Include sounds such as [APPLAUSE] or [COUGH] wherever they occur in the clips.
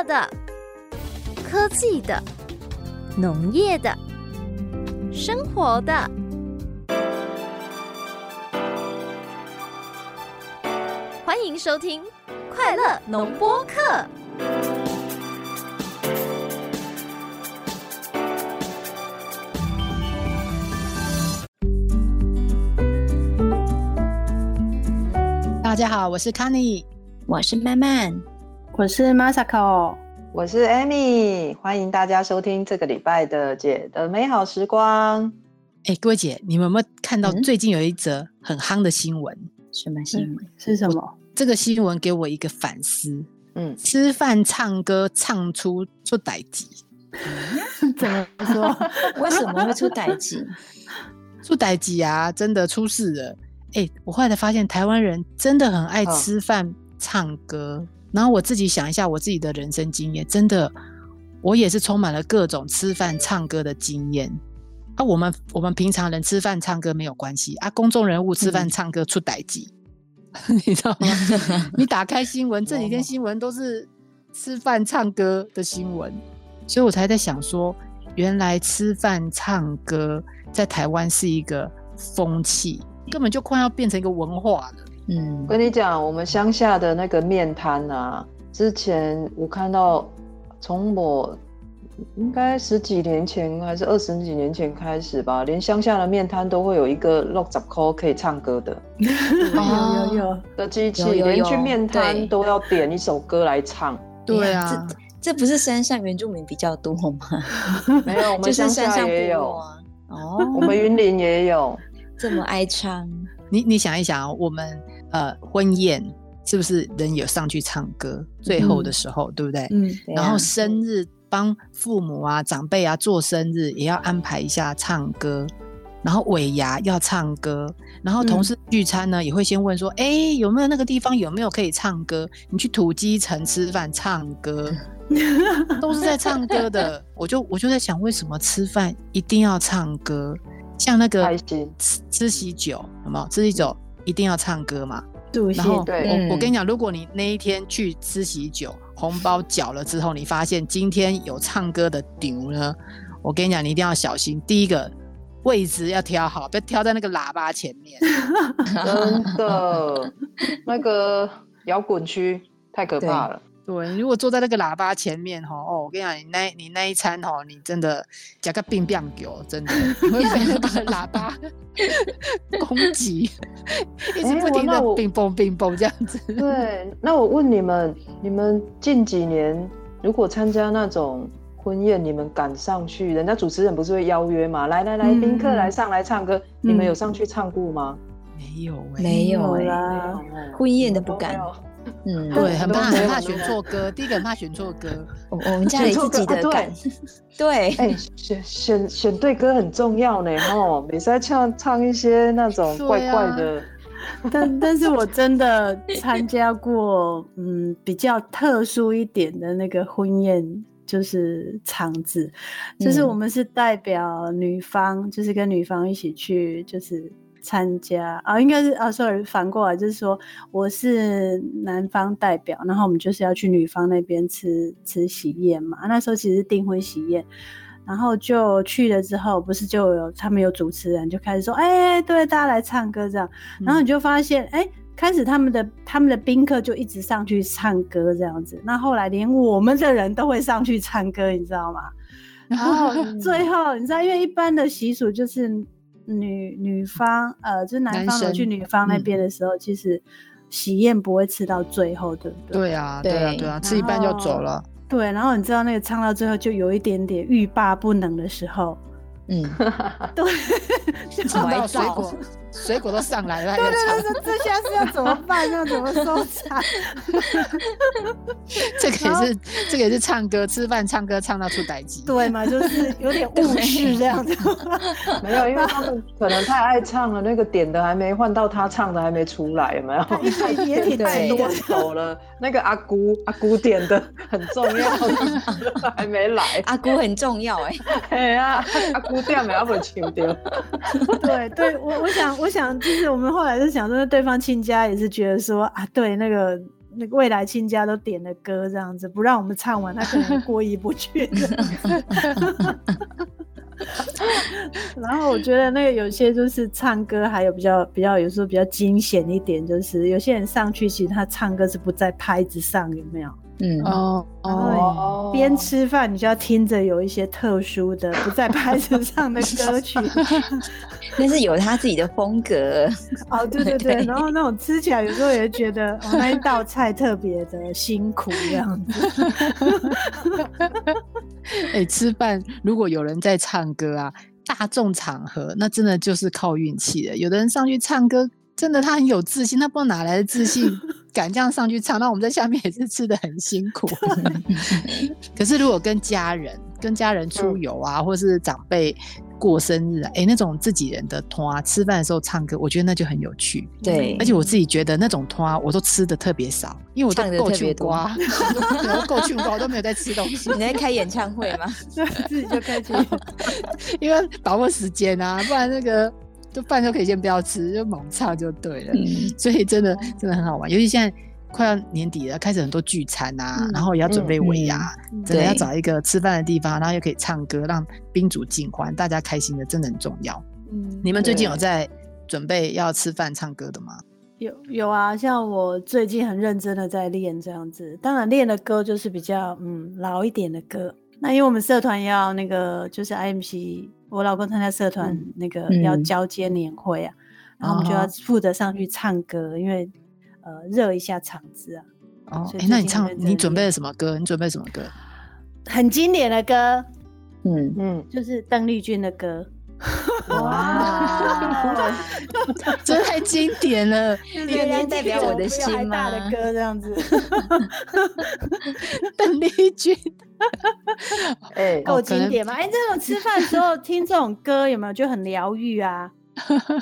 乐的、科技的、农业的、生活的。欢迎收听《快乐农播课》。大家好，我是 n y 我是曼曼，我是 Masako，我是 Amy，欢迎大家收听这个礼拜的姐的美好时光。哎，各位姐，你们有没有看到最近有一则很夯的新闻？什么新闻？是什么？这个新闻给我一个反思。嗯，吃饭唱歌唱出出歹机，[LAUGHS] 怎么说？[LAUGHS] 为什么会出歹机？出歹机啊！真的出事了。哎，我后来才发现，台湾人真的很爱吃饭、唱歌。然后我自己想一下，我自己的人生经验，真的，我也是充满了各种吃饭、唱歌的经验。啊，我们我们平常人吃饭、唱歌没有关系啊，公众人物吃饭、唱歌出歹机，[LAUGHS] 你知道吗？[LAUGHS] 你打开新闻，这几天新闻都是吃饭、唱歌的新闻，所以我才在想说，原来吃饭、唱歌在台湾是一个风气。根本就快要变成一个文化了。嗯，跟你讲，我们乡下的那个面摊啊，之前我看到，从我应该十几年前还是二十几年前开始吧，连乡下的面摊都会有一个 lock up call 可以唱歌的，有有有。[LAUGHS] 的机器，连去面摊都要点一首歌来唱。对。啊，这这不是山上原住民比较多吗？[LAUGHS] 没有，我们乡下也有。啊。哦，我们云林也有。[LAUGHS] 这么爱唱，你你想一想，我们呃婚宴是不是人有上去唱歌？最后的时候，对不对？嗯。然后生日帮父母啊长辈啊做生日，也要安排一下唱歌。然后尾牙要唱歌，然后同事聚餐呢，也会先问说：哎，有没有那个地方有没有可以唱歌？你去土鸡城吃饭唱歌，[LAUGHS] 都是在唱歌的。我就我就在想，为什么吃饭一定要唱歌？像那个吃吃喜酒，有没有吃喜酒一定要唱歌嘛？然后我我跟你讲，如果你那一天去吃喜酒，红包缴了之后，你发现今天有唱歌的顶呢，我跟你讲，你一定要小心。第一个位置要挑好，不要挑在那个喇叭前面。真的，[LAUGHS] 那个摇滚区太可怕了。对，如果坐在那个喇叭前面哈，哦，我跟你讲，你那你那一餐哈，你真的加个冰冰狗，真的会被那个喇叭 [LAUGHS] 攻击，一直不停的冰嘣冰嘣这样子。对，那我问你们，你们近几年如果参加那种婚宴，你们敢上去？人家主持人不是会邀约吗？来来来，宾客来上来唱歌，你们有上去唱过吗？没有，没有啦，婚宴都不敢。嗯，对，很怕很怕选错歌。第一个很怕选错歌，我我们 [LAUGHS] 家里自己的感，对，[LAUGHS] 哎，[LAUGHS] 选选选对歌很重要呢，吼，每次唱唱一些那种怪怪的。但但是我真的参加过，嗯，比较特殊一点的那个婚宴，就是场子，就是我们是代表女方，就是跟女方一起去，就是。参加啊，应该是啊，sorry，反过来就是说，我是男方代表，然后我们就是要去女方那边吃吃喜宴嘛。那时候其实订婚喜宴，然后就去了之后，不是就有他们有主持人就开始说，哎，对，大家来唱歌这样。然后你就发现，哎，开始他们的他们的宾客就一直上去唱歌这样子。那后来连我们的人都会上去唱歌，你知道吗？然后 [LAUGHS] 最后你知道，因为一般的习俗就是。女女方呃，就是男方去女方那边的时候，其实喜宴不会吃到最后，对不对？对啊，对啊，对啊，吃一半就走了。对，然后你知道那个唱到最后就有一点点欲罢不能的时候。嗯，[LAUGHS] 对，唱到 [LAUGHS] 水果，水果都上来了。[LAUGHS] 对对对，这下是要怎么办？[LAUGHS] 要怎么收场？[LAUGHS] 这个也是，这个也是唱歌、吃饭、唱歌唱到出歹机。对嘛，就是有点误事这样子。没有，因为他们可能太爱唱了，那个点的还没换到他唱的还没出来，有没有？也挺太多走了。那个阿姑，阿姑点的很重要，还没来。阿姑很重要哎。哎呀，阿姑。掉没？要不丢掉？对对，我我想我想，就是我们后来就想说，对方亲家也是觉得说啊，对那个那个未来亲家都点了歌这样子，不让我们唱完，他可能过意不去。[LAUGHS] 然后我觉得那个有些就是唱歌，还有比较比较有时候比较惊险一点，就是有些人上去其实他唱歌是不在拍子上，有没有？嗯哦哦，边吃饭你就要听着有一些特殊的不在拍子上的歌曲，[LAUGHS] 那是有他自己的风格。哦，对对对，然后那种吃起来有时候也觉得哦那一道菜特别的辛苦这样子。[LAUGHS] 哎，吃饭如果有人在唱歌啊，大众场合那真的就是靠运气的。有的人上去唱歌，真的他很有自信，他不知道哪来的自信。敢这样上去唱，那我们在下面也是吃的很辛苦。可是如果跟家人、跟家人出游啊，或是长辈过生日，哎，那种自己人的团啊，吃饭的时候唱歌，我觉得那就很有趣。对，而且我自己觉得那种团啊，我都吃的特别少，因为我都够去瓜，[LAUGHS] 够去瓜，我都没有在吃东西。你在开演唱会吗？[LAUGHS] 自己就开去，[LAUGHS] 因为把握时间啊，不然那个。就饭就可以先不要吃，就猛唱就对了。所以真的真的很好玩，尤其现在快要年底了，开始很多聚餐啊，然后也要准备尾牙，真的要找一个吃饭的地方，然后又可以唱歌，让宾主尽欢，大家开心的，真的很重要。嗯，你们最近有在准备要吃饭唱歌的吗？有有啊，像我最近很认真的在练这样子，当然练的歌就是比较嗯老一点的歌。那因为我们社团要那个就是 IMC。我老公参加社团那个要交接年会啊，然后我们就要负责上去唱歌，因为呃热一下场子啊。哦，哎，那你唱你准备了什么歌？你准备什么歌？很经典的歌，嗯嗯，就是邓丽君的歌。哇，这 [LAUGHS] 太经典了！月亮代表我的心吗？的歌这样子，[LAUGHS] 邓丽君，[LAUGHS] 哎，够经典吗？哎，这种吃饭的时候听这种歌有没有就很疗愈啊？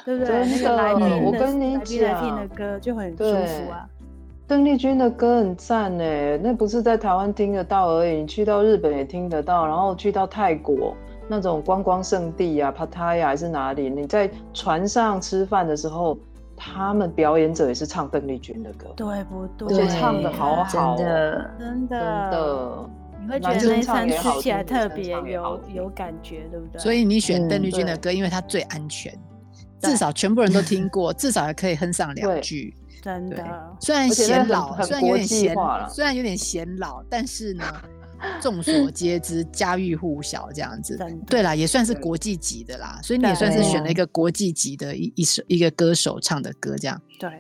对不对？那个来宾我跟你讲，听的歌就很舒服啊。邓丽君的歌很赞哎，那不是在台湾听得到而已，你去到日本也听得到，然后去到泰国。那种观光圣地啊，帕塔呀还是哪里？你在船上吃饭的时候，他们表演者也是唱邓丽君的歌，对不对？而且唱的好好，真的，真的，真的，你会觉得那餐吃起来特别有有感觉，对不对？所以你选邓丽君的歌，因为它最安全，至少全部人都听过，至少还可以哼上两句。真的，虽然显老，虽然有点显，虽然有点显老，但是呢。众所皆知，家喻户晓这样子。对啦，也算是国际级的啦，所以你也算是选了一个国际级的一一首一个歌手唱的歌，这样。对。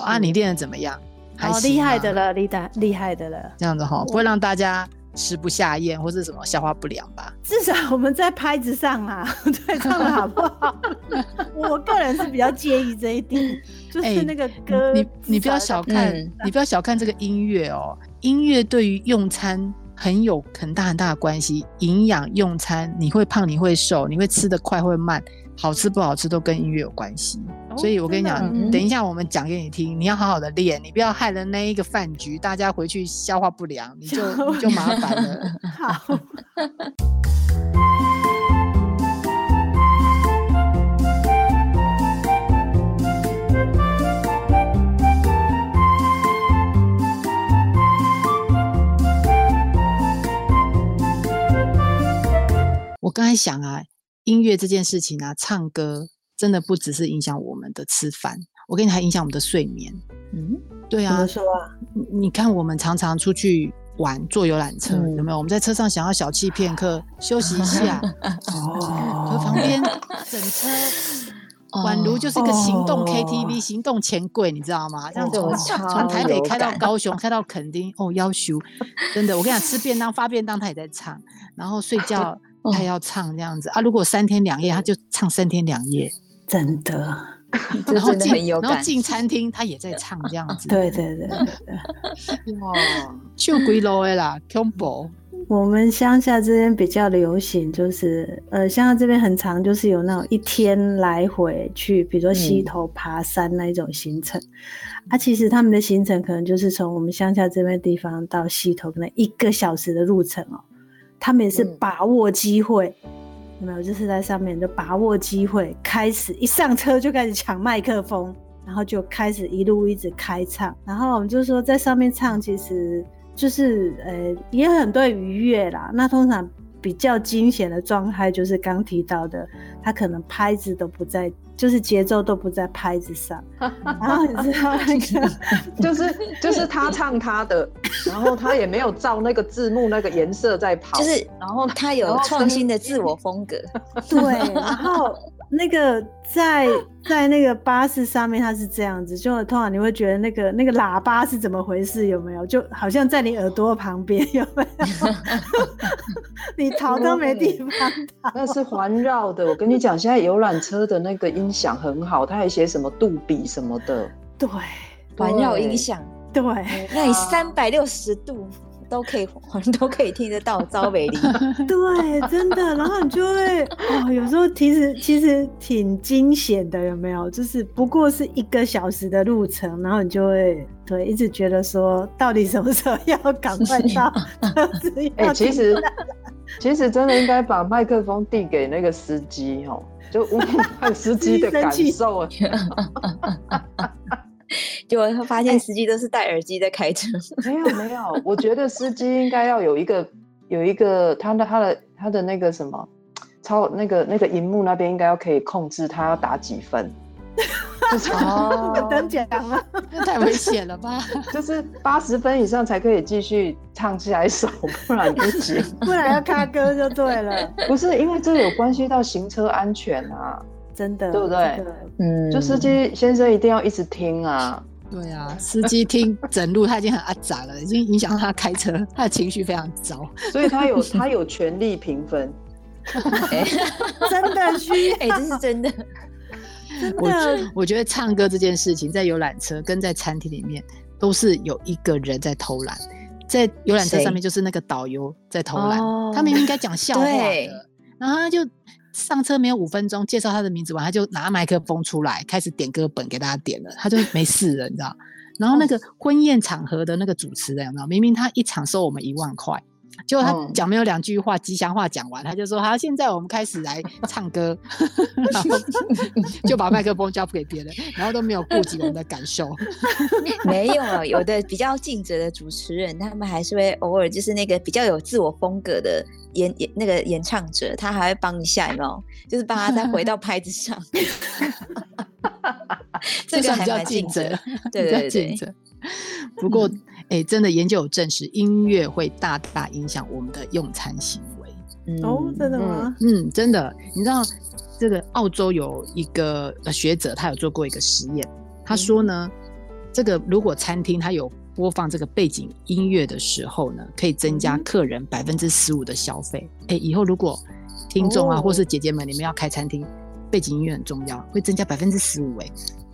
啊，你练的怎么样？好厉害的了，厉害厉害的了。这样子哈，不会让大家吃不下咽或是什么消化不良吧？至少我们在拍子上啊，[LAUGHS] 对，唱的好不好？[LAUGHS] 我个人是比较介意这一点，就是那个歌，你你不要小看，你不要小看这个音乐哦，音乐对于用餐。很有很大很大的关系，营养用餐，你会胖，你会瘦，你会吃得快会慢，好吃不好吃都跟音乐有关系。所以我跟你讲，等一下我们讲给你听，你要好好的练，你不要害了那一个饭局，大家回去消化不良，你就 [LAUGHS] 你就麻烦了。好。[LAUGHS] 我刚才想啊，音乐这件事情啊，唱歌真的不只是影响我们的吃饭，我跟你还影响我们的睡眠。嗯，对啊。怎么说啊？你看，我们常常出去玩，坐游览车，有没有？我们在车上想要小憩片刻，休息一下。[LAUGHS] 哦。[LAUGHS] 可旁边 [LAUGHS] 整车，宛如就是一个行动 KTV、行动钱柜，你知道吗？这样子，从台北开到高雄，开到垦丁，哦，要求真的。我跟你讲，吃便当发便当，他也在唱，然后睡觉。他要唱这样子啊！如果三天两夜，他就唱三天两夜，真的。[LAUGHS] 然后进，然后进餐厅，他也在唱这样子。对对对对对。[LAUGHS] 哇，就归楼的啦，combo。我们乡下这边比较流行，就是呃，乡下这边很长，就是有那种一天来回去，比如说溪头爬山那一种行程。啊，其实他们的行程可能就是从我们乡下这边地方到溪头，可能一个小时的路程哦。他们也是把握机会，有没有？就是在上面就把握机会，开始一上车就开始抢麦克风，然后就开始一路一直开唱，然后我们就说在上面唱，其实就是呃也很多愉悦啦。那通常比较惊险的状态就是刚提到的，他可能拍子都不在，就是节奏都不在拍子上，[LAUGHS] 然后你知道那个 [LAUGHS] 就是就是他唱他的，然后他也没有照那个字幕那个颜色在跑，就是然后他有创新的自我风格，[LAUGHS] 对，然后那个在在那个巴士上面，它是这样子，就通常你会觉得那个那个喇叭是怎么回事？有没有？就好像在你耳朵旁边，有没有？[LAUGHS] 你逃都没地方逃。[LAUGHS] 那是环绕的。我跟你讲，现在游览车的那个音响很好，它还写什么杜比什么的，对环绕音响，对，那你三百六十度都可以 [LAUGHS] 都可以听得到招北林。[LAUGHS] 对，真的。然后你就会哦，[LAUGHS] 有时候其实其实挺惊险的，有没有？就是不过是一个小时的路程，然后你就会对一直觉得说，到底什么时候要赶快到车子哎、其实其实真的应该把麦克风递给那个司机哦，就看司机的感受。结果他发现司机都是戴耳机在开车，没有没有，我觉得司机应该要有一个有一个他的他的他的那个什么超那个那个荧幕那边应该要可以控制他要打几分，就是哦等奖了。[LAUGHS] 那太危险了吧？[LAUGHS] 就是八十分以上才可以继续唱下一首，不然不行。不然要 [LAUGHS] 卡歌就对了，不是因为这有关系到行车安全啊，真的，对不对这个嗯，就司机先生一定要一直听啊。对啊，司机听整路他已经很阿杂了，[LAUGHS] 已经影响到他开车，他的情绪非常糟。所以他有 [LAUGHS] 他有权利评分。真的需哎、这是真的，真我的我觉得唱歌这件事情，在游览车跟在餐厅里面，都是有一个人在偷懒。在游览车上面就是那个导游在偷懒，哦他明明应该讲笑话的，然后他就上车没有五分钟，介绍他的名字完，他就拿麦克风出来开始点歌本给大家点了，他就没事了，你知道？然后那个婚宴场合的那个主持人有没有？明明他一场收我们一万块，结果他嗯讲没有两句话吉祥话讲完，他就说好，现在我们开始来唱歌，然 [LAUGHS] 后就把麦克风交付给别人，然后都没有顾及我们的感受。[LAUGHS] 没有啊，有的比较尽责的主持人，他们还是会偶尔就是那个比较有自我风格的演演那个演唱者，他还会帮一下，有没有？就是帮他再回到拍子上。[LAUGHS] 这个算比较还蛮尽尽责责，对对对。不过，哎、真的研究有证实，音乐会大大影响我们的用餐行为。嗯哦，真的吗？嗯，真的，你知道这个澳洲有一个呃学者，他有做过一个实验，他说呢，这个如果餐厅它有播放这个背景音乐的时候呢，可以增加嗯客人百分之十五的消费。哎、以后如果听众啊、哦或是姐姐们，你们要开餐厅，背景音乐很重要，会增加百分之十五。哎，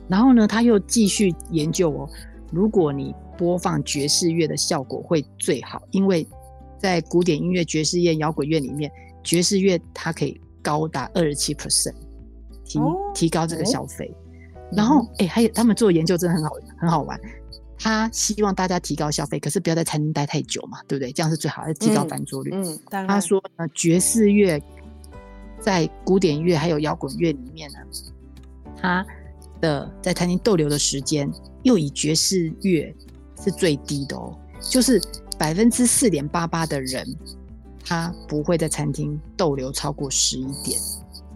然后呢，他又继续研究哦，如果你播放爵士乐的效果会最好，因为在古典音乐、爵士乐、摇滚乐里面，爵士乐它可以高达二十七 percent 提、哦提高这个哦消费。然后，哎、还有他们做研究真的很好，很好玩。他希望大家提高消费，可是不要在餐厅待太久嘛，对不对？这样是最好，要提高嗯翻桌率。他说呢，爵士乐在古典乐还有摇滚乐里面呢，他的在餐厅逗留的时间又以爵士乐是最低的哦，就是百分之四点八八的人，他不会在餐厅逗留超过十一点。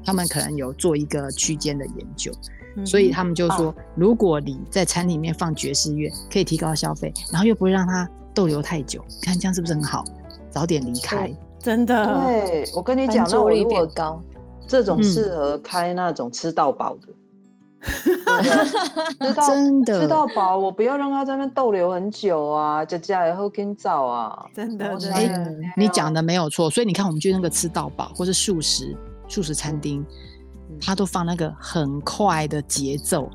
他们可能有做一个区间的研究，嗯所以他们就说，如果你在餐里面放爵士乐，可以提高消费，然后又不会让他逗留太久，看这样是不是很好？早点离开。真的，对，我跟你讲，那我如果高，这种嗯适合开那种吃到饱的，[LAUGHS] 吃到真的。吃到饱，我不要让他在那逗留很久啊，就加以后跟早啊，真的真哎的，你讲的没有错，所以你看，我们去那个吃到饱或是素食素食餐厅，它都放那个很快的节奏。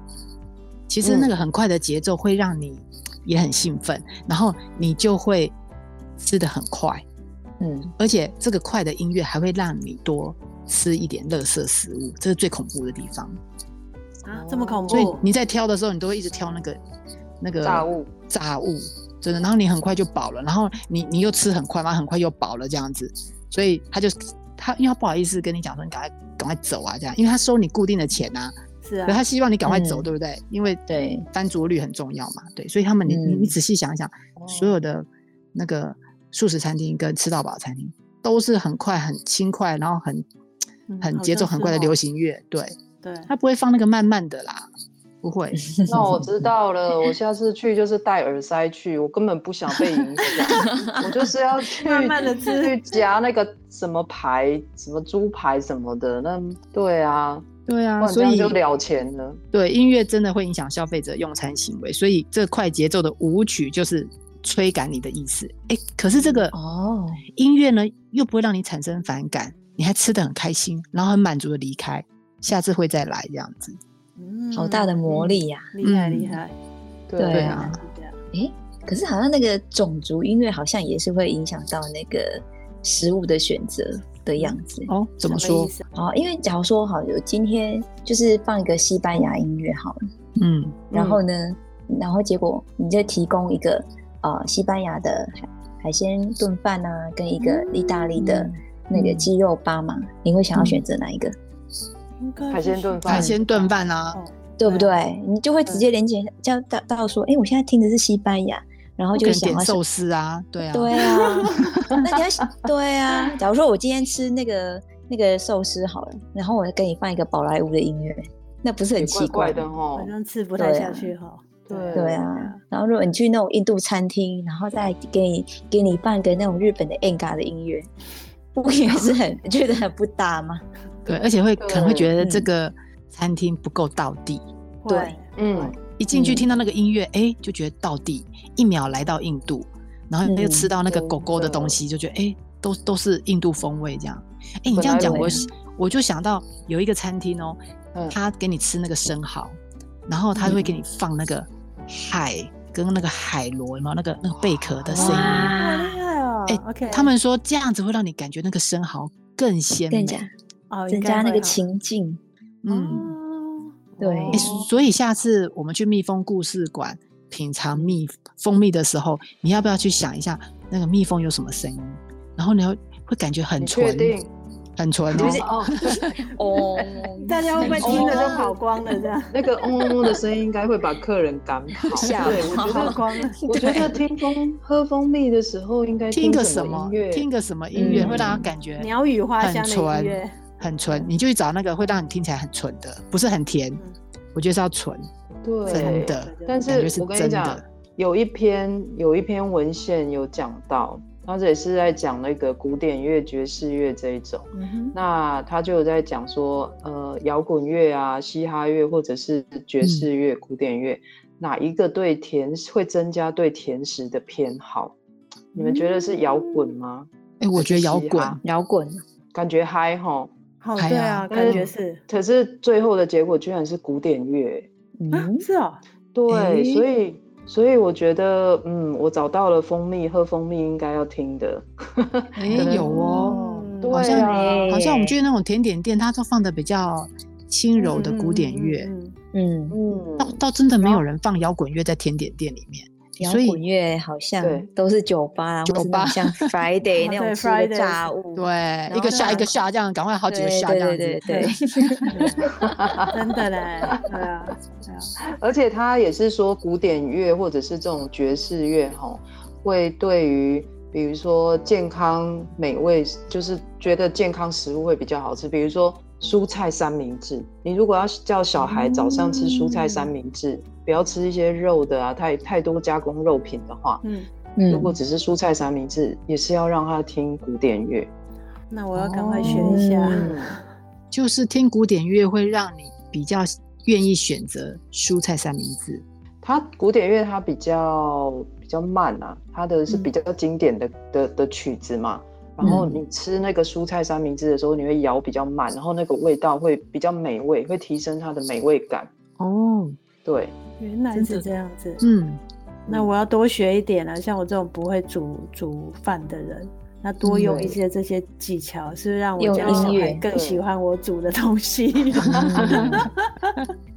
其实那个很快的节奏会让你也很兴奋，然后你就会吃的很快，嗯，而且这个快的音乐还会让你多吃一点垃圾食物，这是最恐怖的地方。啊，这么恐怖。所以怖，你在挑的时候，你都会一直挑那个那个炸物。炸物，真的。然后你很快就饱了，然后你你又吃很快嘛，很快又饱了这样子。所以他就他因为他不好意思跟你讲说你赶快赶快走啊这样，因为他收你固定的钱啊，是啊。对，他希望你赶快走，嗯。对不对？因为对。翻桌率很重要嘛，对，所以他们你你你嗯仔细想一想，所有的那个素食餐厅跟吃到饱餐厅都是很快、很轻快，然后很很节奏很快的流行乐，对，对，他不会放那个慢慢的啦，不会。[LAUGHS] 那我知道了，我下次去就是戴耳塞去，我根本不想被影响，[LAUGHS] 我就是要去慢慢的吃去夹那个什么排、什么猪排什么的。那对啊，对啊，所以样就了钱了。对音乐真的会影响消费者用餐行为，所以这快节奏的舞曲就是催赶你的意思。哎，可是这个哦，音乐呢，又不会让你产生反感，你还吃的很开心，然后很满足的离开，下次会再来这样子。嗯好大的魔力呀、厉害嗯厉害，对对啊，是这样诶，可是好像那个种族音乐好像也是会影响到那个食物的选择的样子。哦，怎么说？哦，因为假如说好，有今天就是放一个西班牙音乐好了，嗯，然后呢，然后结果你就提供一个呃西班牙的海海鲜炖饭啊，跟一个意大利的那个嗯鸡肉巴嘛，你会想要选择哪一个？海鲜炖饭海鲜炖饭啊，哦对不对对？你就会直接连接叫到到说，哎，我现在听的是西班牙，然后就会想点寿司啊，对啊，对啊，[LAUGHS] 那你要想对啊。假如说我今天吃那个那个寿司好了，然后我给你放一个宝莱坞的音乐，那不是很奇怪的哦好。像吃不太下去哈。对对啊，然后如果你去那种印度餐厅，然后再给你给你放个那种日本的 enga 的音乐，不也是很觉得很不搭吗？对，而且会可能会觉得嗯这个餐厅不够到地，对嗯，一进去嗯听到那个音乐，哎、就觉得到地，一秒来到印度，然后又吃到那个狗狗的的东西，就觉得哎、都都是印度风味这样。哎、你这样讲，我我我就想到有一个餐厅哦，嗯他给你吃那个生蚝，然后他会给你放那个海跟那个海螺，有没有那个那个贝壳的声音？好厉害哦。哎 OK，他们说这样子会让你感觉那个生蚝更鲜美更。加哦增加那个情。境。嗯，哦对诶所以下次我们去蜜蜂故事馆品尝蜜蜂蜜的时候，你要不要去想一下那个蜜蜂有什么声音？然后你会会感觉很纯，定？很纯就是哦。哦，[LAUGHS] [LAUGHS] 大家会不会听着就跑光了？这样 [LAUGHS] 那个嗡嗡嗡的声音应该会把客人赶跑。吓对，我跑觉得，光。我觉得听蜂喝蜂蜜的时候应该听个什什么音乐？听个什么音乐、嗯会让他感觉鸟语花很香的音乐，很纯，你就去找那个会让你听起来很纯的，不是很甜。嗯我觉得是要纯，对，真的。但是是我跟你讲有一篇有一篇文献有讲到，他这也是在讲那个古典乐、爵士乐这一种。嗯哼，那他就有在讲说，呃，摇滚乐啊、嘻哈乐或者是爵士乐、古典乐，哪一个对甜会增加对甜食的偏好？你们觉得是摇滚吗？哎、我觉得摇滚摇滚感觉嗨吼，对啊，感觉是可是最后的结果居然是古典乐。啊，是哦，对，诶所以所以我觉得，嗯，我找到了蜂蜜，喝蜂蜜应该要听的。哎、有哦，好像啊，好像我们去那种甜点店，它都放的比较轻柔的古典乐，嗯嗯嗯，嗯倒倒真的没有人放摇滚乐在甜点店里面。摇所以滚乐好像都是酒吧酒吧种像 [LAUGHS] Friday [LAUGHS] 那种吃的 Friday 炸物，对，一个下一个下，这样赶快好几个下这样子。对对对对，[LAUGHS] 真的嘞，对啊，对啊，而且他也是说，古典乐或者是这种爵士乐，吼，会对于比如说健康美味，就是觉得健康食物会比较好吃。比如说蔬菜三明治，你如果要叫小孩早上吃蔬菜三明治，不要吃一些肉的啊，太太多加工肉品的话，嗯，如果嗯，只是蔬菜三明治，也是要让他听古典乐。那我要赶快学一下。嗯，就是听古典乐会让你比较愿意选择蔬菜三明治。它古典乐它比较比较慢啊，它的是比较经典的、的的曲子嘛。然后嗯你吃那个蔬菜三明治的时候，你会咬比较慢，然后那个味道会比较美味，会提升它的美味感。哦，对，原来是这样子，嗯，那我要多学一点了。像我这种不会煮煮饭的人，那多用一些这些技巧，是不是让我家小孩更喜欢我煮的东西。[LAUGHS]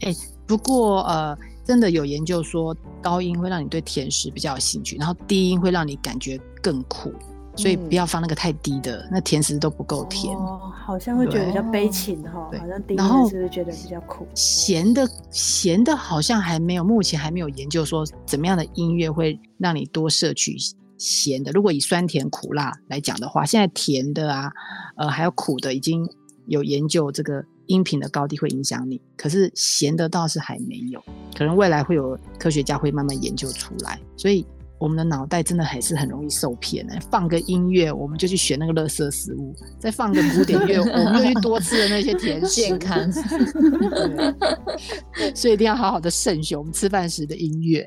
哎、不过呃，真的有研究说，高音会让你对甜食比较有兴趣，然后低音会让你感觉更苦。所以不要放那个太低的，那甜食都不够甜。哦，好像会觉得比较悲情哈，对好像第一然后次是不是觉得比较苦？咸的咸的好像还没有，目前还没有研究说怎么样的音乐会让你多摄取咸的。如果以酸甜苦辣来讲的话，现在甜的啊，呃，还有苦的已经有研究这个音频的高低会影响你，可是咸的倒是还没有，可能未来会有科学家会慢慢研究出来。所以我们的脑袋真的还是很容易受骗的、放个音乐，我们就去选那个垃圾食物；再放个古典乐，我们就去多吃的那些甜食。健康。对所以一定要好好的慎选我们吃饭时的音乐。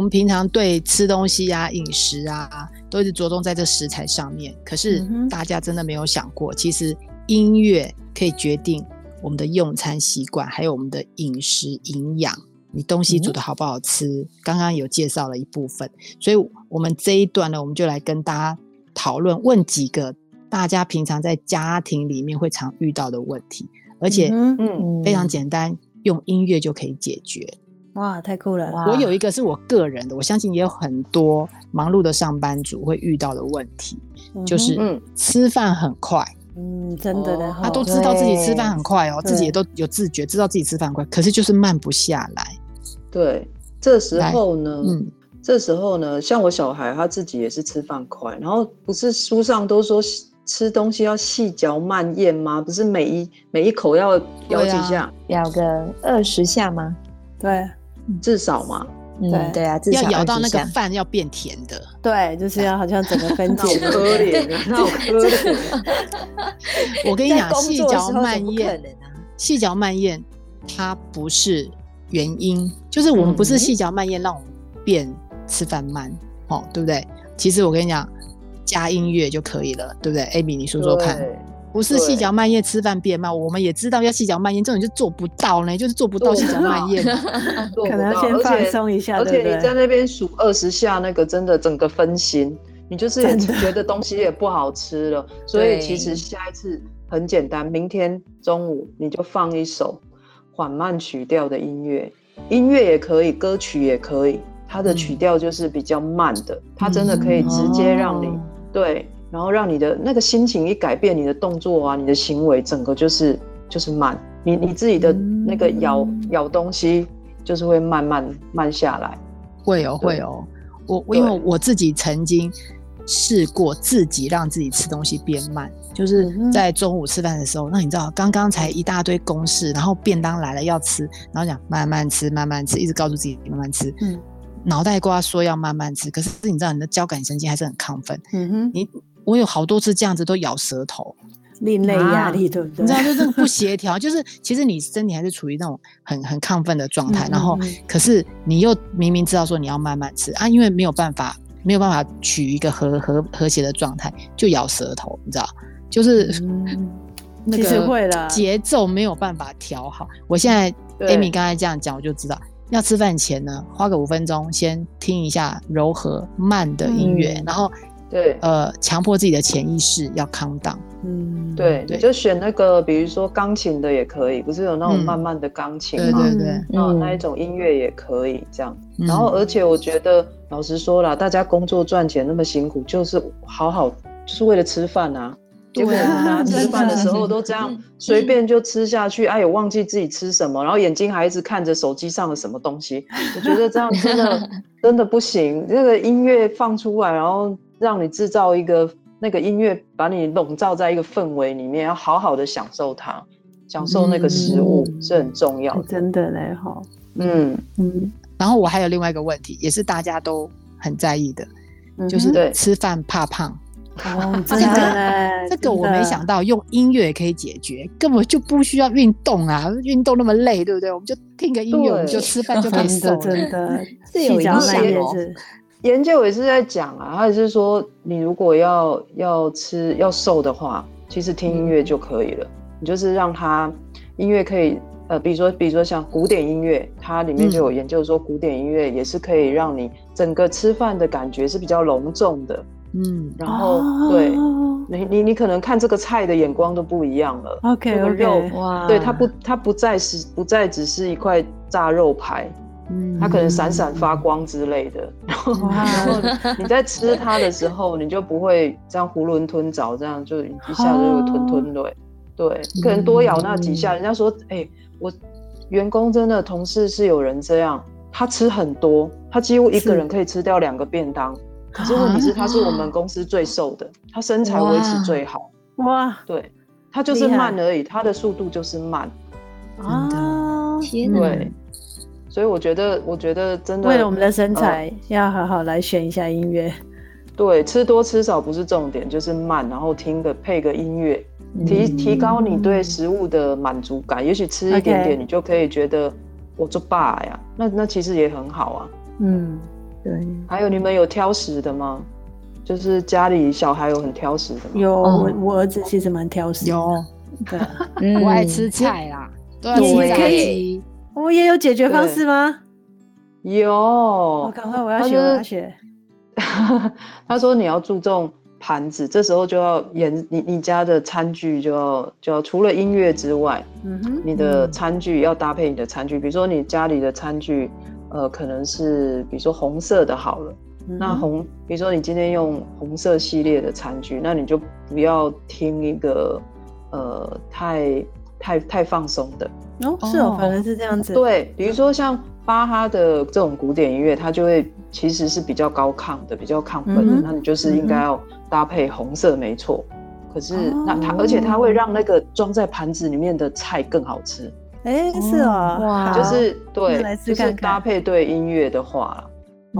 我们平常对吃东西啊、饮食啊，都是着重在这食材上面。可是大家真的没有想过，其实音乐可以决定我们的用餐习惯，还有我们的饮食营养。你东西煮的好不好吃？刚刚有介绍了一部分，所以我们这一段呢，我们就来跟大家讨论，问几个大家平常在家庭里面会常遇到的问题，而且嗯嗯，非常简单，用音乐就可以解决。哇，太酷了！我有一个是我个人的，我相信也有很多忙碌的上班族会遇到的问题，就是嗯吃饭很快，嗯，真的的哦哈，他都知道自己吃饭很快哦，自己也都有自觉，知道自己吃饭快，可是就是慢不下来。对，这时候呢，嗯，这时候呢，像我小孩他自己也是吃饭快，然后不是书上都说吃东西要细嚼慢咽吗？不是每一每一口要咬几下，咬个二十下吗？对至少嘛。嗯，对对啊，至少要咬到那个饭要变甜的。对，就是要好像整个分解。可怜啊，那我可怜啊。[LAUGHS] 我跟你讲，细嚼慢咽？细嚼慢咽它不是原因，就是我们不是嗯细嚼慢咽让我们变吃饭慢，哦，对不对？其实我跟你讲，加音乐就可以了，对不对？Amy，你说说看。对不是细嚼慢咽吃饭变慢，我们也知道要细嚼慢咽，这种就做不到呢，就是做不到细嚼慢咽嘛。[LAUGHS] 可能要先放松一下，而且对不对？你在那边数二十下，那个真的整个分心，你就是觉得东西也不好吃了。[LAUGHS] 所以其实下一次很简单，明天中午你就放一首缓慢曲调的音乐，音乐也可以，歌曲也可以，它的曲嗯调就是比较慢的，它真的可以直接让你、哦对，然后让你的那个心情一改变，你的动作啊，你的行为整个就是就是慢，你你自己的那个咬、嗯。咬东西就是会慢慢慢下来。会哦，对。会哦。我我因为我自己曾经试过自己让自己吃东西变慢，就是在中午吃饭的时候，那你知道刚刚才一大堆公事，然后便当来了要吃，然后讲慢慢吃，慢慢吃，一直告诉自己慢慢吃，嗯。脑袋瓜说要慢慢吃，可是你知道你的交感神经还是很亢奋，嗯哼，你我有好多次这样子都咬舌头，另类压力，对不对？你知道，就是不协调，就是其实你身体还是处于那种很很亢奋的状态，嗯然后可是你又明明知道说你要慢慢吃啊，因为没有办法没有办法取一个和和和谐的状态，就咬舌头，你知道，就是嗯 [LAUGHS] 那其实会个节奏没有办法调好。我现在对 Amy 刚才这样讲，我就知道。要吃饭前呢，花个五分钟，先听一下柔和慢的音乐，嗯然后对呃，强迫自己的潜意识要 calm down。嗯，对，对你就选那个，比如说钢琴的也可以，不是有那种嗯慢慢的钢琴吗？对对对，啊，嗯那一种音乐也可以这样。嗯然后，而且我觉得，老实说啦，大家工作赚钱那么辛苦，就是好好就是为了吃饭啊。结果对啊我们大家吃饭的时候都这样随便就吃下去，哎、也忘记自己吃什么，然后眼睛还一直看着手机上的什么东西。我觉得这样真的 [LAUGHS] 真的不行。那个音乐放出来，然后让你制造一个那个音乐，把你笼罩在一个氛围里面，要好好的享受它，享受那个食物、嗯。是很重要的。真的嘞哈，嗯，嗯，然后我还有另外一个问题，也是大家都很在意的，嗯就是对。吃饭怕胖。哦，[LAUGHS] 真的嘞，这个我没想到，用音乐也可以解决，根本就不需要运动啊！运动那么累，对不对？我们就听个音乐，我们就吃饭就可以真瘦真的，是有细嚼影响哦。是，研究也是在讲啊，他也是说，你如果要要吃要瘦的话，其实听音乐就可以了。你就是让它音乐可以，呃，比如说比如说像古典音乐，它里面就有研究说，古典音乐也是可以让你整个吃饭的感觉是比较隆重的，嗯，然后对哦。你你你可能看这个菜的眼光都不一样了。OK OK，哇，对它不，它不再是不再只是一块炸肉排，嗯它可能闪闪发光之类的。然后，然后你在吃它的时候，你就不会这样囫囵吞枣，这样就一下就有吞吞对。对，你可能多咬那几下。人家说，哎、我员工真的同事是有人这样，他吃很多，他几乎一个人可以吃掉两个便当。可是问题是，他是我们公司最瘦的，他身材维持最好。哇对，他就是慢而已，他的速度就是慢。啊！天哪，对，所以我觉得，我觉得真的为了我们的身材，要好好来选一下音乐。对吃多吃少不是重点，就是慢，然后听个配个音乐，提提高你对食物的满足感。也许吃一点点，你就可以觉得我做爸呀，那那其实也很好啊。嗯，对，还有你们有挑食的吗？就是家里小孩有很挑食的吗？有哦我我儿子其实蛮挑食的，有，对，[LAUGHS] 嗯不爱吃菜啦，对吃炸鸡。我也有解决方式吗？我有，赶快我要学，要学。[LAUGHS] 他说你要注重盘子，这时候就要演你你家的餐具就要就要除了音乐之外，嗯哼，你的餐具要搭配你的餐具，比如说你家里的餐具，呃，可能是比如说红色的好了，那红，比如说你今天用红色系列的餐具，那你就不要听一个呃太太太放松的，哦是哦哦，反正是这样子。对，比如说像巴哈的这种古典音乐，它就会其实是比较高亢的，比较亢奋的，嗯那你就是应该要搭配红色，没错。可是那它，哦而且它会让那个装在盘子里面的菜更好吃，哎，是哦，哇就是对就是搭配对音乐的话啦，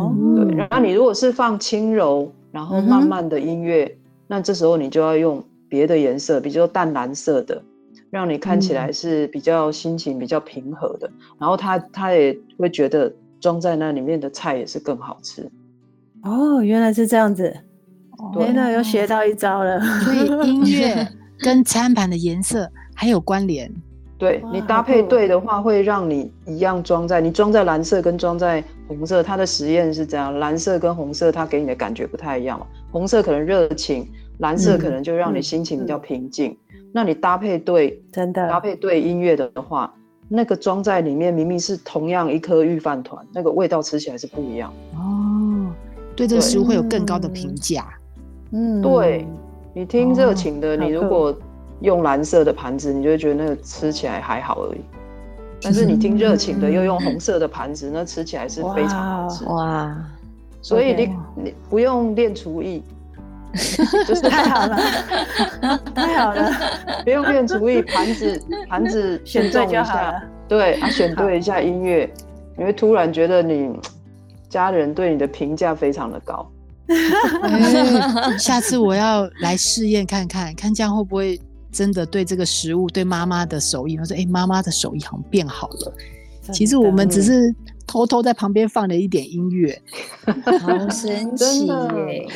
哦对。然后你如果是放轻柔，然后慢慢的音乐，那这时候你就要用别的颜色，比如说淡蓝色的，让你看起嗯来是比较心情比较平和的，然后他他也会觉得装在那里面的菜也是更好吃。哦，原来是这样子。对哎，那又学到一招了。所以 [LAUGHS] 音乐跟餐盘的颜色还有关联。对你搭配对的话，会让你一样装在你装在蓝色跟装在红色，它的实验是这样，蓝色跟红色它给你的感觉不太一样嘛，红色可能热情，蓝色可能就让你嗯心情比较嗯平静。那你搭配对真的搭配对音乐的话，那个装在里面明明是同样一颗御饭团，那个味道吃起来是不一样。哦，对这个对食物会有更高的评价。嗯，对你听热哦情的，你如果用蓝色的盘子，你就会觉得那个吃起来还好而已。但是你听热情的，又用红色的盘子，那吃起来是非常好吃。哇，所以你你不用练厨艺，[LAUGHS] 就是太好了，太好了，[LAUGHS] 不用变主意，盘子盘子选对一下就好了。对啊，选对一下音乐，你会突然觉得你家人对你的评价非常的高。[LAUGHS] 哎下次我要来试验看看，看这样会不会真的对这个食物、对妈妈的手艺，我说哎，妈妈的手艺好像变好了。其实我们只是偷偷在旁边放了一点音乐，好神奇的耶！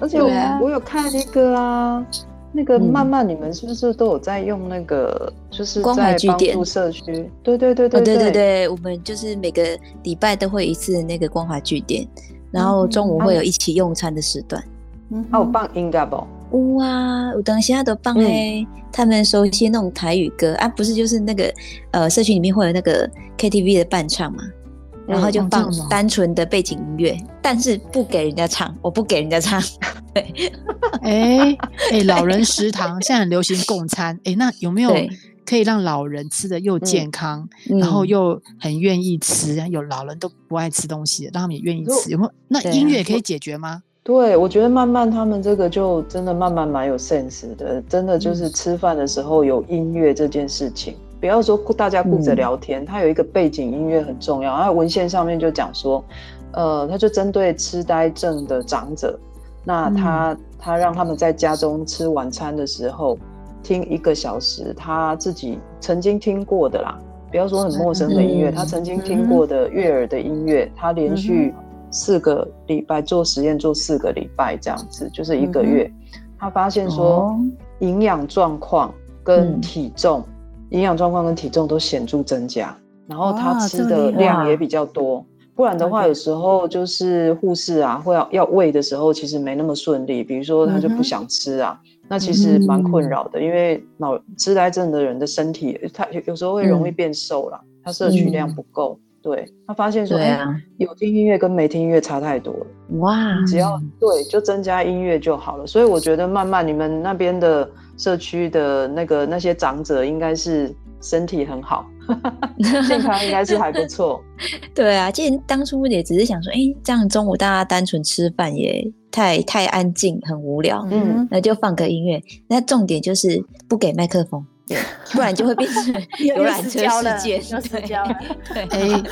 而且我、啊。我有看那个啊，那个嗯。慢慢你们是不是都有在用那个，就是关怀在据点帮助社区？对对对哦，对对对。对，对，我们就是每个礼拜都会一次那个关怀据点，然后中午会有一起用餐的时段。嗯啊，我放音乐不？哇，我等一下都放嘿，他们熟悉那种台语歌啊，不是就是那个呃，社区里面会有那个 KTV 的伴唱嘛，然后就放单纯的背景音乐，但是不给人家唱，我不给人家唱。对，[LAUGHS] 哎哎，老人食堂现在很流行共餐，哎，那有没有可以让老人吃的又健康，嗯然后又很愿意吃？有老人都不爱吃东西的，让他们也愿意吃，有没有？那音乐可以解决吗？对，我觉得慢慢他们这个就真的慢慢蛮有 sense 的，真的嗯就是吃饭的时候有音乐这件事情，不要说顾大家顾着嗯。聊天，它有一个背景音乐很重要。然后文献上面就讲说，呃，他就针对痴呆症的长者，那他、他让他们在家中吃晚餐的时候听一个小时，他自己曾经听过的啦，不要说很陌生的音乐，嗯。他曾经听过的悦耳的音乐，他连续四个礼拜做实验，做四个礼拜这样子，就是一个月，他发现说哦。营养状况跟嗯。体重，营养状况跟体重都显著增加，然后他吃的量也比较多。不然的话，有时候就是护士啊，或要要喂的时候，其实没那么顺利。比如说他就不想吃啊，那其实蛮困扰的。因为脑痴呆症的人的身体，他有有时候会容易变瘦了，他摄取量不够。对他发现说，哎，有听音乐跟没听音乐差太多了。哇，只要对，就增加音乐就好了。所以我觉得慢慢你们那边的社区的那个那些长者应该是身体很好，健康应该是还不错。[LAUGHS] 对啊，其实当初也只是想说，哎，这样中午大家单纯吃饭也太太安静，很无聊。嗯，那就放个音乐。那重点就是不给麦克风。对，不然就会变成 [LAUGHS] 游览车世界。对，[LAUGHS] 哎，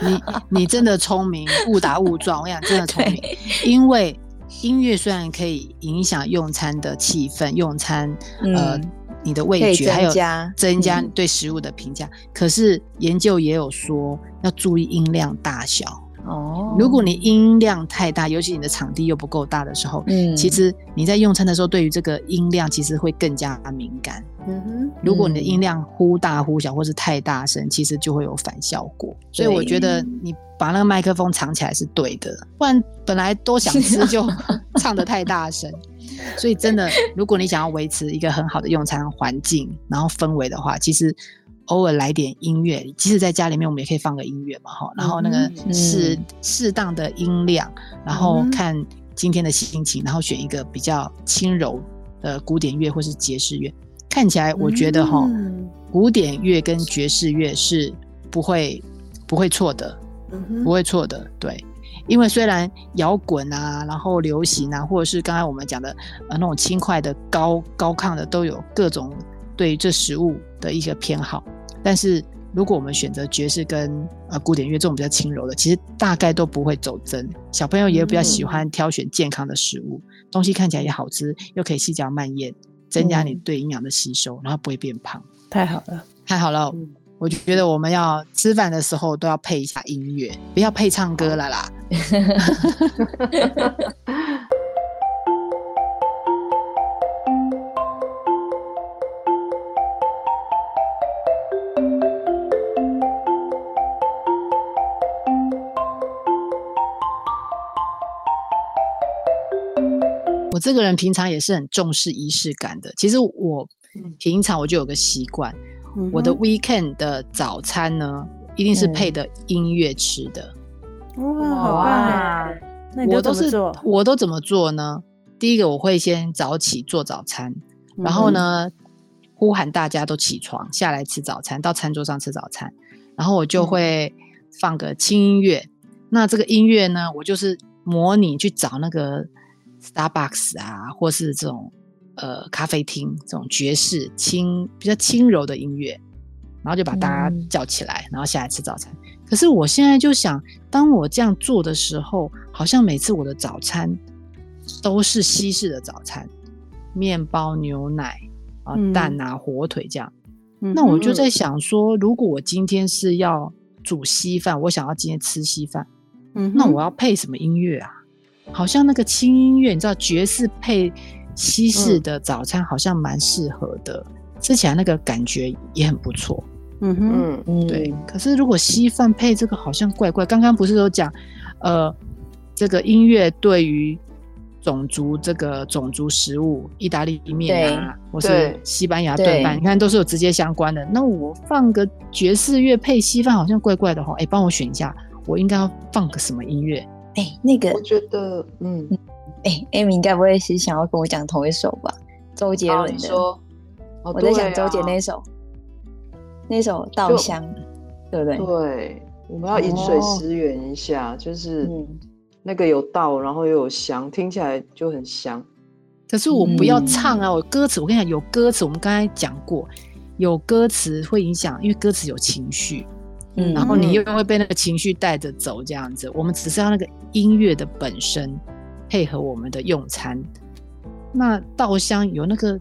你你真的聪明，误打误撞，我想真的聪明。因为音乐虽然可以影响用餐的气氛，用餐呃你的味觉，还有增加对食物的评价，可是研究也有说要注意音量大小。哦，如果你音量太大，尤其你的场地又不够大的时候，嗯，其实你在用餐的时候，对于这个音量其实会更加敏感。嗯哼，如果你的音量忽大忽小，或是太大声，其实就会有反效果。所以我觉得你把那个麦克风藏起来是对的，不然本来多想吃就 [LAUGHS] 唱的太大声。所以真的，如果你想要维持一个很好的用餐环境，然后氛围的话，其实。偶尔来点音乐，即使在家里面，我们也可以放个音乐嘛，哈。然后那个适适当的音量，然后看今天的心情，然后选一个比较轻柔的古典乐或是爵士乐。看起来我觉得哈，古典乐跟爵士乐是不会不会错的，不会错的。对，因为虽然摇滚啊，然后流行啊，或者是刚才我们讲的呃那种轻快的高高亢的，都有各种对这食物的一些偏好。但是，如果我们选择爵士跟呃古典乐这种比较轻柔的，其实大概都不会走增。小朋友也比较喜欢挑选健康的食物，东西看起来也好吃，又可以细嚼慢咽，增加你对营养的吸收，然后不会变胖。太好了，太好了！我觉得我们要吃饭的时候都要配一下音乐，不要配唱歌了啦。[LAUGHS] 这个人平常也是很重视仪式感的。其实我平常我就有个习惯，我的 weekend 的早餐呢，一定是配的音乐吃的。哇，好棒！那我都是我都怎么做呢？第一个我会先早起做早餐，然后呢呼喊大家都起床下来吃早餐，到餐桌上吃早餐，然后我就会放个轻音乐。那这个音乐呢，我就是模拟去找那个。Starbucks 啊，或是这种呃咖啡厅这种爵士轻比较轻柔的音乐，然后就把大家叫起来，然后下来吃早餐。可是我现在就想，当我这样做的时候，好像每次我的早餐都是西式的早餐，面包、牛奶啊、蛋啊、火腿这样。那我就在想说，如果我今天是要煮稀饭，我想要今天吃稀饭，嗯，那我要配什么音乐啊？好像那个轻音乐，你知道爵士配西式的早餐，好像蛮适合的，吃起来那个感觉也很不错。嗯哼，嗯，对。可是如果稀饭配这个，好像怪怪。刚刚不是有讲，呃，这个音乐对于种族这个种族食物，意大利面啊，或是西班牙炖饭，你看都是有直接相关的。那我放个爵士乐配稀饭，好像怪怪的哈。哎，帮我选一下，我应该要放个什么音乐？哎，那个，我觉得，嗯，哎，艾米应该不会是想要跟我讲同一首吧？周杰伦的，我在想周杰那首，那首《稻香》，对不对？对，我们要饮水思源一下，就是那个有稻，然后又有香，听起来就很香。可是我不要唱啊，我歌词，我跟你讲，有歌词，我们刚才讲过，有歌词会影响，因为歌词有情绪。嗯，然后你又会被那个情绪带着走，这样子。我们只是要那个音乐的本身配合我们的用餐。那稻香有那个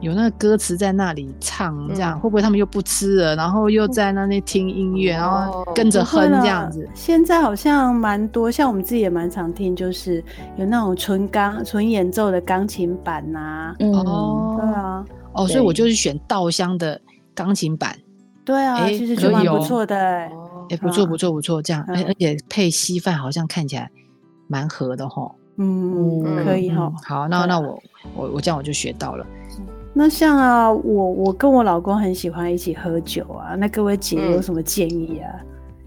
有那个歌词在那里唱，这样会不会他们又不吃了？然后又在那里听音乐，然后跟着哼这样子。现在好像蛮多，像我们自己也蛮常听，就是有那种纯钢纯演奏的钢琴版呐。哦，对啊，哦，所以我就是选稻香的钢琴版。对啊，其实就蛮不错的。哎，哎，不错啊不错不错，这样，而嗯而且配稀饭好像看起来蛮合的哈。嗯，嗯可以哈嗯。好，那那我我我这样我就学到了。那像啊，我我跟我老公很喜欢一起喝酒啊，那各位姐嗯有什么建议啊？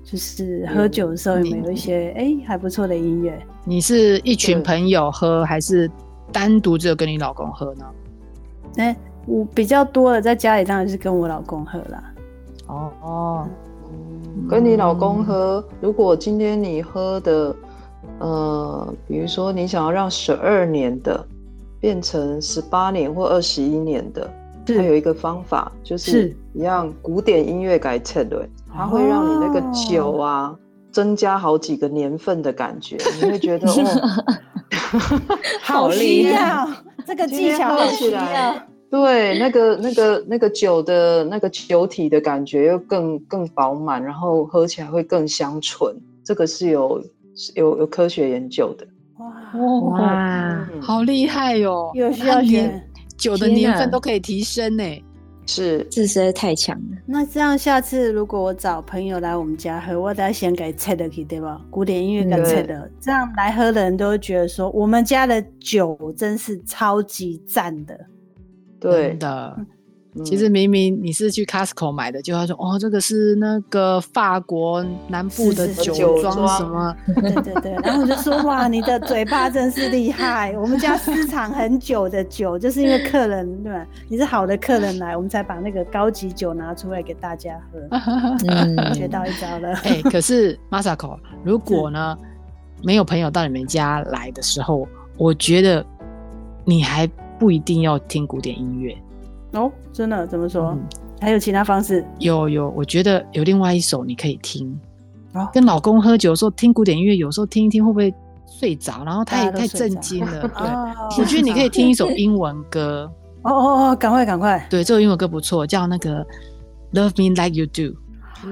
就是喝酒的时候有没有一些哎、还不错的音乐？你是一群朋友喝，还是单独只有跟你老公喝呢？哎、我比较多的在家里当然是跟我老公喝啦。哦。哦，跟你老公喝，如果今天你喝的，呃，比如说你想要让十二年的变成十八年或二十一年的，是。它有一个方法，就是是。一样古典音乐改策略，它会让你那个酒啊、增加好几个年份的感觉，你会觉得 [LAUGHS] 哦，[LAUGHS] 好厉害。这个技巧，好喝起需要。来。对，那个、那个、那个酒的那个酒体的感觉又更更饱满，然后喝起来会更香醇。这个是有有有科学研究的。哇，哇，嗯好厉害哟！有需要它年。酒的年份都可以提升呢。是，这实在太强了。那这样下次如果我找朋友来我们家喝，我得先给切的去，对吧？古典音乐跟嗯切的，这样来喝的人都会觉得说，我们家的酒真是超级赞的。对真，的。嗯其实明明你是去 Costco 买的，就他说哦，这个是那个法国南部的酒庄什么，对对对，[LAUGHS] 然后我就说哇，你的嘴巴真是厉害！我们家私藏很久的酒，就是因为客人对吧？你是好的客人来，我们才把那个高级酒拿出来给大家喝，嗯，学到一招了。[LAUGHS] 哎、可是 Masako，如果呢没有朋友到你们家来的时候，我觉得你还不一定要听古典音乐。哦，真的怎么说？嗯还有其他方式？有有，我觉得有另外一首你可以听。哦跟老公喝酒的时候听古典音乐，有时候听一听会不会睡着？然后他也太震惊了。[LAUGHS] 对，哦我觉得你可以听一首英文歌，[LAUGHS] 哦哦哦，赶快赶快！对，这首英文歌不错，叫那个《Love Me Like You Do》，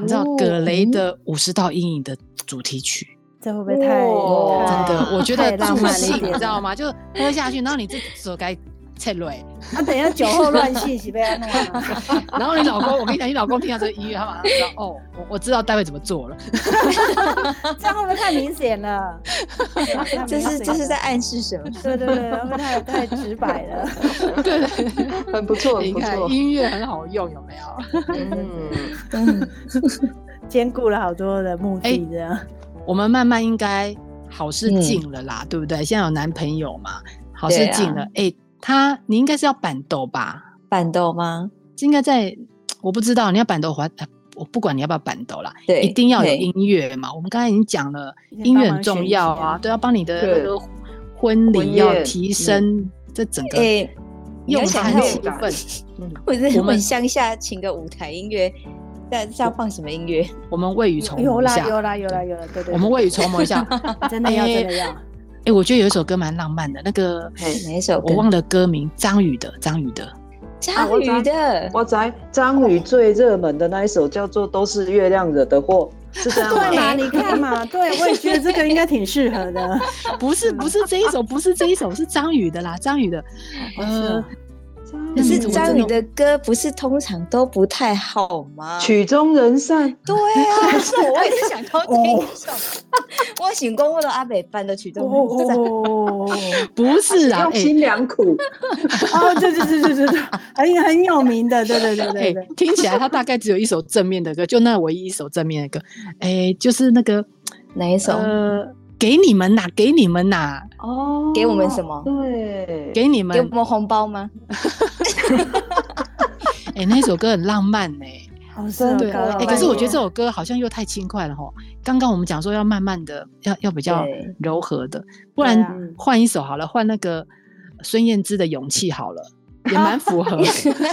你知道哦葛雷的《五十道阴影》的主题曲。这会不会太真的，我觉得太浪助兴，漫了一点你知道吗？就喝下去，然后你这首该切蕊，啊，等一下酒后乱性是被他弄啊！[LAUGHS] 然后你老公，我跟你讲，你老公听到这个音乐，他马上知道，哦，我我知道待会怎么做了。[LAUGHS] 这样会不会太明显了？[LAUGHS] 这是这是在暗示什么？对对对，会不会太太直白了？对很不错，很你看不错。音乐很好用，有没有？嗯，嗯，兼顾了好多的目的，这样。我们慢慢应该好事嗯近了啦，对不对？现在有男朋友嘛，好事近了。哎、他你应该是要板豆吧？板豆吗？应该在，我不知道你要板豆还。呃我不管你要不要板豆啦，对一定要有对音乐嘛。我们刚才已经讲了，音乐很重要啊，对，要帮你的那个婚礼要提升这整个用餐气氛。或 [LAUGHS] 者我们我们乡下请个舞台音乐，但是要放什么音乐？我们未雨绸有啦缪一下，有啦有啦有啦，对对。我们未雨绸缪一下。真的要哎真的要。哎，我觉得有一首歌蛮浪漫的，那个嘿哪一首歌？我忘了歌名，张宇的，张宇的。张宇的，我在张宇最热门的那一首叫做《都是月亮惹的祸》，[LAUGHS] 是这样吗？对嘛？你看嘛，对我也觉得这个应该挺适合的。[LAUGHS] 不是不是这一首，不是这一首，是张宇的啦，张宇的。呃，可是张宇的的歌不是通常都不太好吗？曲终人散，对啊，[LAUGHS] 是我也是想偷听一首。[LAUGHS] 我醒过我的阿北班的曲终人散，哦 [LAUGHS] 不是啊，哎用心良苦。哦，对对对对对对，很很有名的，对对对哎对对。，听起来他大概只有一首正面的歌，就那唯一一首正面的歌，哎，就是那个哪一首？呃，给你们呐，给你们呐，哦。给我们什么？对，给你们。给我，们红包吗？[LAUGHS] 哎，那首歌很浪漫呢。好适合。对，哎，可是我觉得半这首歌好像又太轻快了哈。刚刚我们讲说要慢慢的，要要比较柔和的，不然换一首好了，换那个孙燕姿的《勇气》好了，也蛮符合，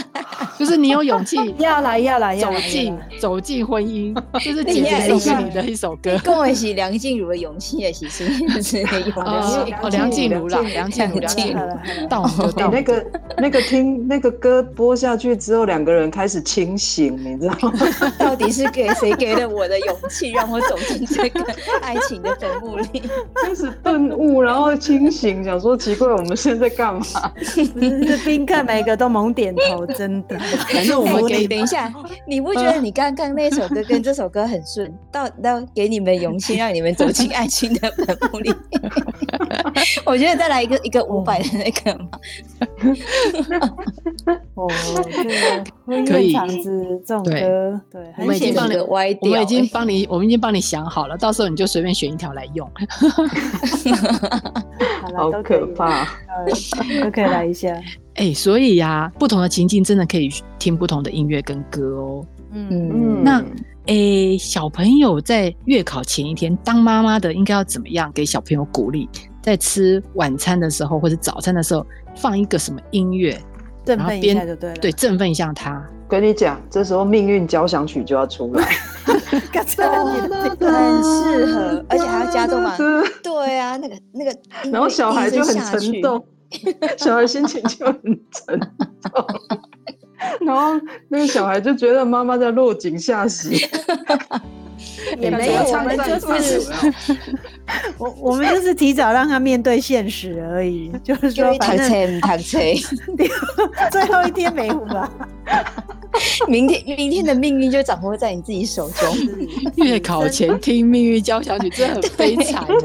[LAUGHS] 就是你有勇气 [LAUGHS] 要来要来要来，走进走进婚姻，[LAUGHS] 就是姐姐送给你的一首歌。跟我一起梁静茹的勇气，也是孙燕姿的勇哦气。哦，梁静茹啦，梁梁静茹，梁梁静茹到到那个那个听那个歌播下去之后，两个人开始清醒，你知道吗？到底是给谁给了我的勇气，让我走进这个爱情的坟墓里？开始顿悟，然后清醒，想说奇怪，我们现在干嘛？不是是宾客每个都猛点头，真的。[LAUGHS] 反正我们给等一下，你不觉得你刚刚那首歌跟这首歌很顺，到到给你们勇气，让你们走进爱情的坟墓里？[LAUGHS] 我觉得再来一个一个五百的那个嘛。[LAUGHS] 哦，可以这种对歌，对，我们已经帮你这个歪我们已经帮你，我们已经帮你想好了，到时候你就随便选一条来用。好了，好都可怕。呃都可以来一下。哎、所以呀、不同的情境真的可以听不同的音乐跟歌哦。嗯，嗯，那哎、小朋友在月考前一天，当妈妈的应该要怎么样给小朋友鼓励？在吃晚餐的时候或者早餐的时候，放一个什么音乐，振奋一然后边下就对了。对，振奋一下他。跟你讲，这时候命运交响曲就要出来，[LAUGHS] 很适合，而且还要加重嘛。对 [LAUGHS] 对啊，那个那个，然后小孩就很沉重，小孩心情就很沉重，然后那个小孩就觉得妈妈在落井下石，[LAUGHS] 也没有，我们就是我我们就是提早让他面对现实而已，就是说反正车堂车，最后一天没了。[LAUGHS] 明天明天的命运就掌握在你自己手中。月考前听命运交响曲，真的很悲惨哎、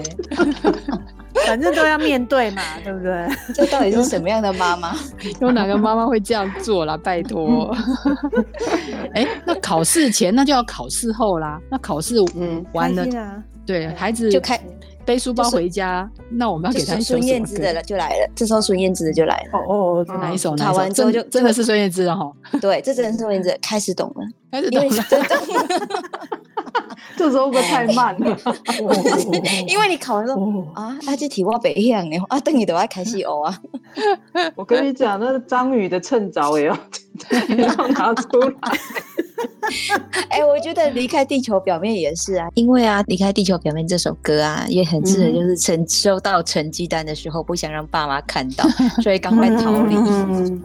[LAUGHS] 反正都要面对嘛，[LAUGHS] 对不对？这到底是什么样的妈妈？[LAUGHS] 有哪个妈妈会这样做啦？拜托。[LAUGHS] 哎、那考试前那就要考试后啦。那考试嗯完了对孩子就开背书包回家，那我们要就给他孙燕姿的了，就来了。这时候孙燕姿的就来了。哦哦，哪一首？考哪一首？完之后就真真的是孙燕姿了哈，对，这真的是孙燕姿开始懂了，开始因为懂了。真的，[LAUGHS] 这时候会太慢了？[LAUGHS] 因为你考完之啊，啊，这题我北向的啊，等你都要开始学啊。[LAUGHS] 我跟你讲，那个张宇的趁早也要也要拿出来。哎、我觉得《离开地球表面》也是啊，因为啊，《离开地球表面》这首歌啊，也很适合，就是成收到成绩单的时候，不想让爸妈看到，所以赶快逃离。嗯，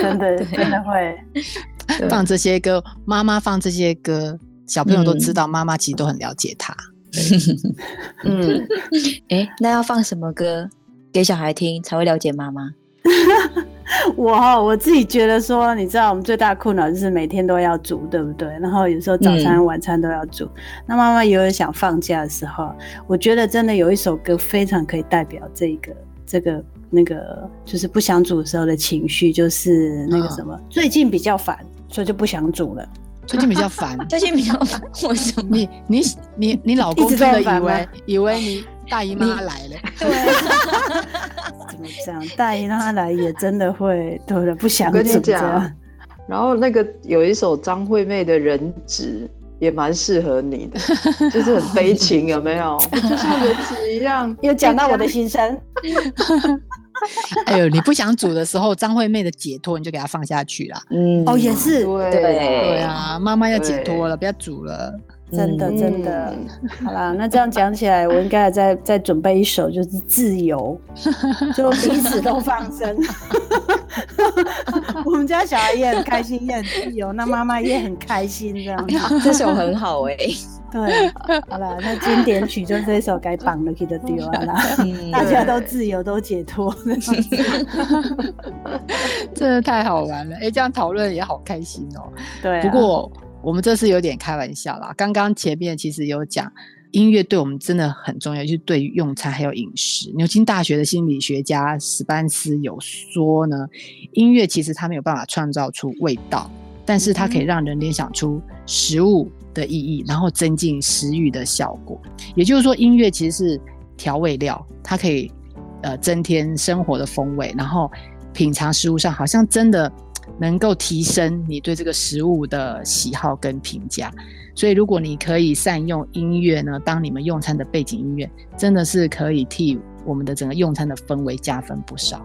真的真的会。放这些歌，妈妈放这些歌，小朋友都知道，妈妈其实都很了解他。[LAUGHS] 嗯，[LAUGHS] 哎、那要放什么歌给小孩听才会了解妈妈？[LAUGHS] 我哈我自己觉得说，你知道我们最大的困扰就是每天都要煮，对不对？然后有时候早餐、晚餐都要煮。那妈妈也有想放假的时候，我觉得真的有一首歌非常可以代表这个这个那个，就是不想煮的时候的情绪，就是那个什么，最近比较烦，所以就不想煮了。最近比较烦，[LAUGHS] 最近比较烦，为什么？你你你你老公真的以为以为你大姨妈来了，[LAUGHS] 对，怎么这样？大姨让他来也真的会，对的？不想我跟你讲。然后那个有一首张惠妹的《人质》也蛮适合你的，[LAUGHS] 就是很悲情，有没有？就像人质一样。又讲到我的心声，[LAUGHS] 哎呦，你不想煮的时候，张惠妹的解脱你就给她放下去啦。嗯哦，也是，对对对啊，妈妈要解脱对了，不要煮了。真的嗯真的。嗯好啦，那这样讲起来，我应该再再准备一首，就是《自由 [LAUGHS]》，就彼此都放生。[LAUGHS] 我们家小孩也很开心，也很自由，那妈妈也很开心，这样子。这首很好哎、对，好啦，那经典曲就这首该绑了，给它丢啊啦。嗯大家都自由，都解脱。[LAUGHS] 真的太好玩了，哎，这样讨论也好开心哦。对啊、不过我们这次有点开玩笑啦。刚刚前面其实有讲，音乐对我们真的很重要，就是对于用餐还有饮食。牛津大学的心理学家史班斯有说呢，音乐其实它没有办法创造出味道，但是它可以让人联想出食物的意义，然后增进食欲的效果。也就是说，音乐其实是调味料，它可以呃增添生活的风味，然后品尝食物上好像真的能够提升你对这个食物的喜好跟评价。所以，如果你可以善用音乐呢，当你们用餐的背景音乐，真的是可以替我们的整个用餐的氛围加分不少。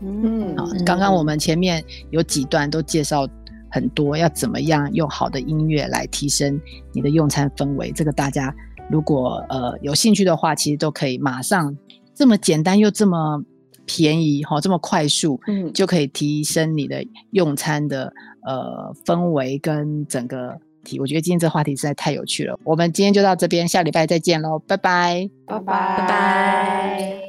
嗯刚刚我们前面有几段都介绍很多，要怎么样用好的音乐来提升你的用餐氛围。这个大家如果呃有兴趣的话，其实都可以马上这么简单又这么便宜哈、这么快速，嗯就可以提升你的用餐的呃氛围跟整个体。我觉得今天这话题实在太有趣了。我们今天就到这边，下礼拜再见喽，拜拜。拜拜拜。